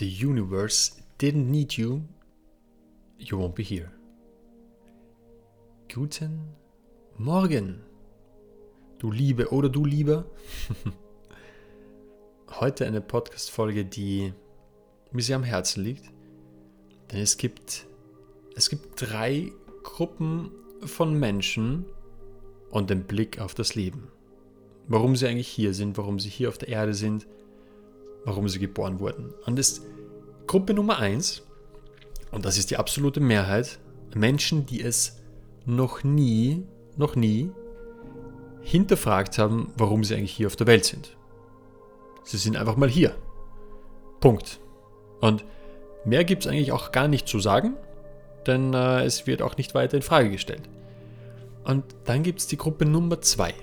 the universe didn't need you, you won't be here. Guten Morgen, du Liebe oder du Lieber. Heute eine Podcast-Folge, die mir sehr am Herzen liegt. Denn es gibt, es gibt drei Gruppen von Menschen und den Blick auf das Leben. Warum sie eigentlich hier sind, warum sie hier auf der Erde sind – warum sie geboren wurden. Und das ist Gruppe Nummer eins, und das ist die absolute Mehrheit, Menschen, die es noch nie, noch nie hinterfragt haben, warum sie eigentlich hier auf der Welt sind. Sie sind einfach mal hier. Punkt. Und mehr gibt es eigentlich auch gar nicht zu sagen, denn äh, es wird auch nicht weiter in Frage gestellt. Und dann gibt es die Gruppe Nummer zwei.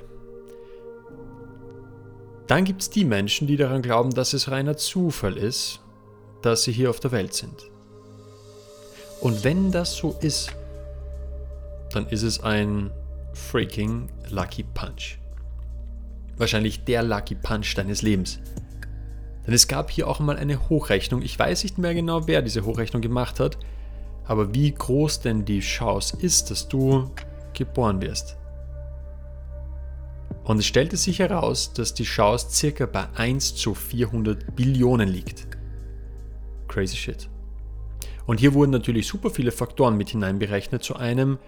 Dann gibt es die Menschen, die daran glauben, dass es reiner Zufall ist, dass sie hier auf der Welt sind. Und wenn das so ist, dann ist es ein freaking Lucky Punch. Wahrscheinlich der Lucky Punch deines Lebens. Denn es gab hier auch mal eine Hochrechnung. Ich weiß nicht mehr genau, wer diese Hochrechnung gemacht hat, aber wie groß denn die Chance ist, dass du geboren wirst. Und es stellte sich heraus, dass die Chance circa bei 1 zu 400 Billionen liegt. Crazy shit. Und hier wurden natürlich super viele Faktoren mit hineinberechnet. Zu einem,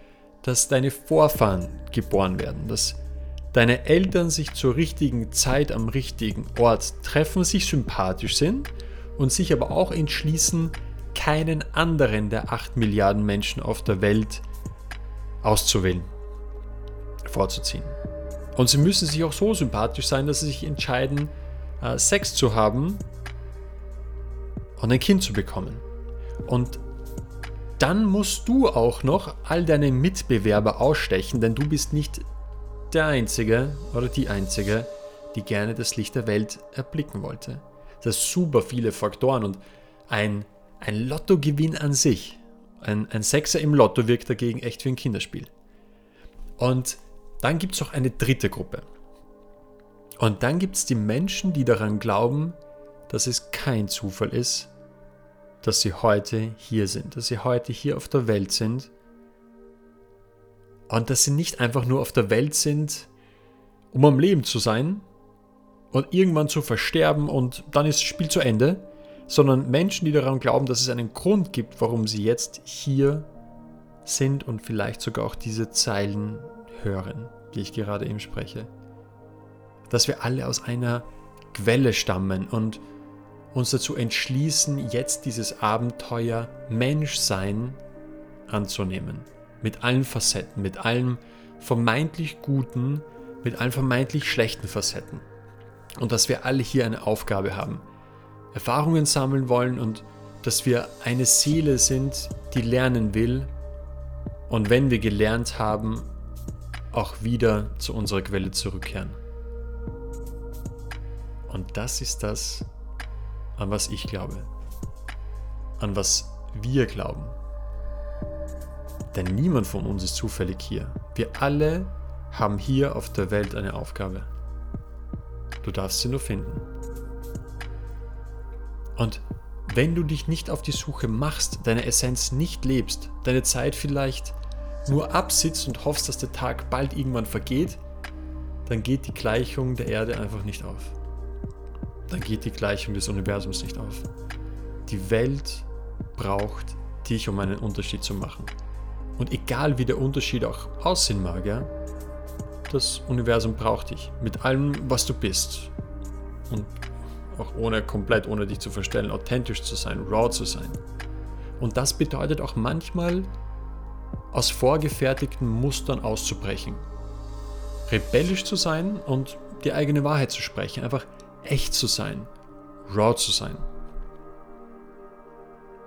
dass deine Vorfahren geboren werden, dass deine Eltern sich zur richtigen Zeit am richtigen Ort treffen, sich sympathisch sind und sich aber auch entschließen, keinen anderen der 8 Milliarden Menschen auf der Welt auszuwählen, vorzuziehen. Und sie müssen sich auch so sympathisch sein, dass sie sich entscheiden, äh, Sex zu haben und ein Kind zu bekommen. Und dann musst du auch noch all deine Mitbewerber ausstechen, denn du bist nicht der Einzige oder die Einzige, die gerne das Licht der Welt erblicken wollte. Das sind super viele Faktoren und ein, ein Lottogewinn an sich, ein, ein Sechser im Lotto wirkt dagegen echt wie ein Kinderspiel. Und dann gibt es auch eine dritte Gruppe. Und dann gibt es die Menschen, die daran glauben, dass es kein Zufall ist, dass sie heute hier sind, dass sie heute hier auf der Welt sind. Und dass sie nicht einfach nur auf der Welt sind, um am Leben zu sein und irgendwann zu versterben und dann ist das Spiel zu Ende, sondern Menschen, die daran glauben, dass es einen Grund gibt, warum sie jetzt hier sind und vielleicht sogar auch diese Zeilen hören, die ich gerade eben spreche. Dass wir alle aus einer Quelle stammen und uns dazu entschließen, jetzt dieses Abenteuer Menschsein anzunehmen. Mit allen Facetten, mit allem vermeintlich Guten, mit allen vermeintlich schlechten Facetten. Und dass wir alle hier eine Aufgabe haben, Erfahrungen sammeln wollen und dass wir eine Seele sind, die lernen will. Und wenn wir gelernt haben, auch wieder zu unserer Quelle zurückkehren. Und das ist das, an was ich glaube, an was wir glauben. Denn niemand von uns ist zufällig hier. Wir alle haben hier auf der Welt eine Aufgabe. Du darfst sie nur finden. Und wenn du dich nicht auf die Suche machst, deine Essenz nicht lebst, deine Zeit vielleicht nur absitzt und hoffst, dass der Tag bald irgendwann vergeht, dann geht die Gleichung der Erde einfach nicht auf. Dann geht die Gleichung des Universums nicht auf. Die Welt braucht dich, um einen Unterschied zu machen. Und egal wie der Unterschied auch aussehen mag, ja, das Universum braucht dich. Mit allem, was du bist. Und auch ohne komplett ohne dich zu verstellen, authentisch zu sein, raw zu sein. Und das bedeutet auch manchmal aus vorgefertigten Mustern auszubrechen. Rebellisch zu sein und die eigene Wahrheit zu sprechen, einfach echt zu sein, raw zu sein.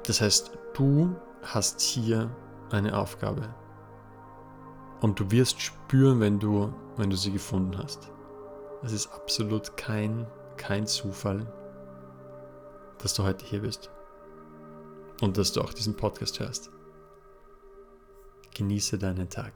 Das heißt, du hast hier eine Aufgabe. Und du wirst spüren, wenn du, wenn du sie gefunden hast. Es ist absolut kein, kein Zufall, dass du heute hier bist. Und dass du auch diesen Podcast hörst. Genieße deinen Tag.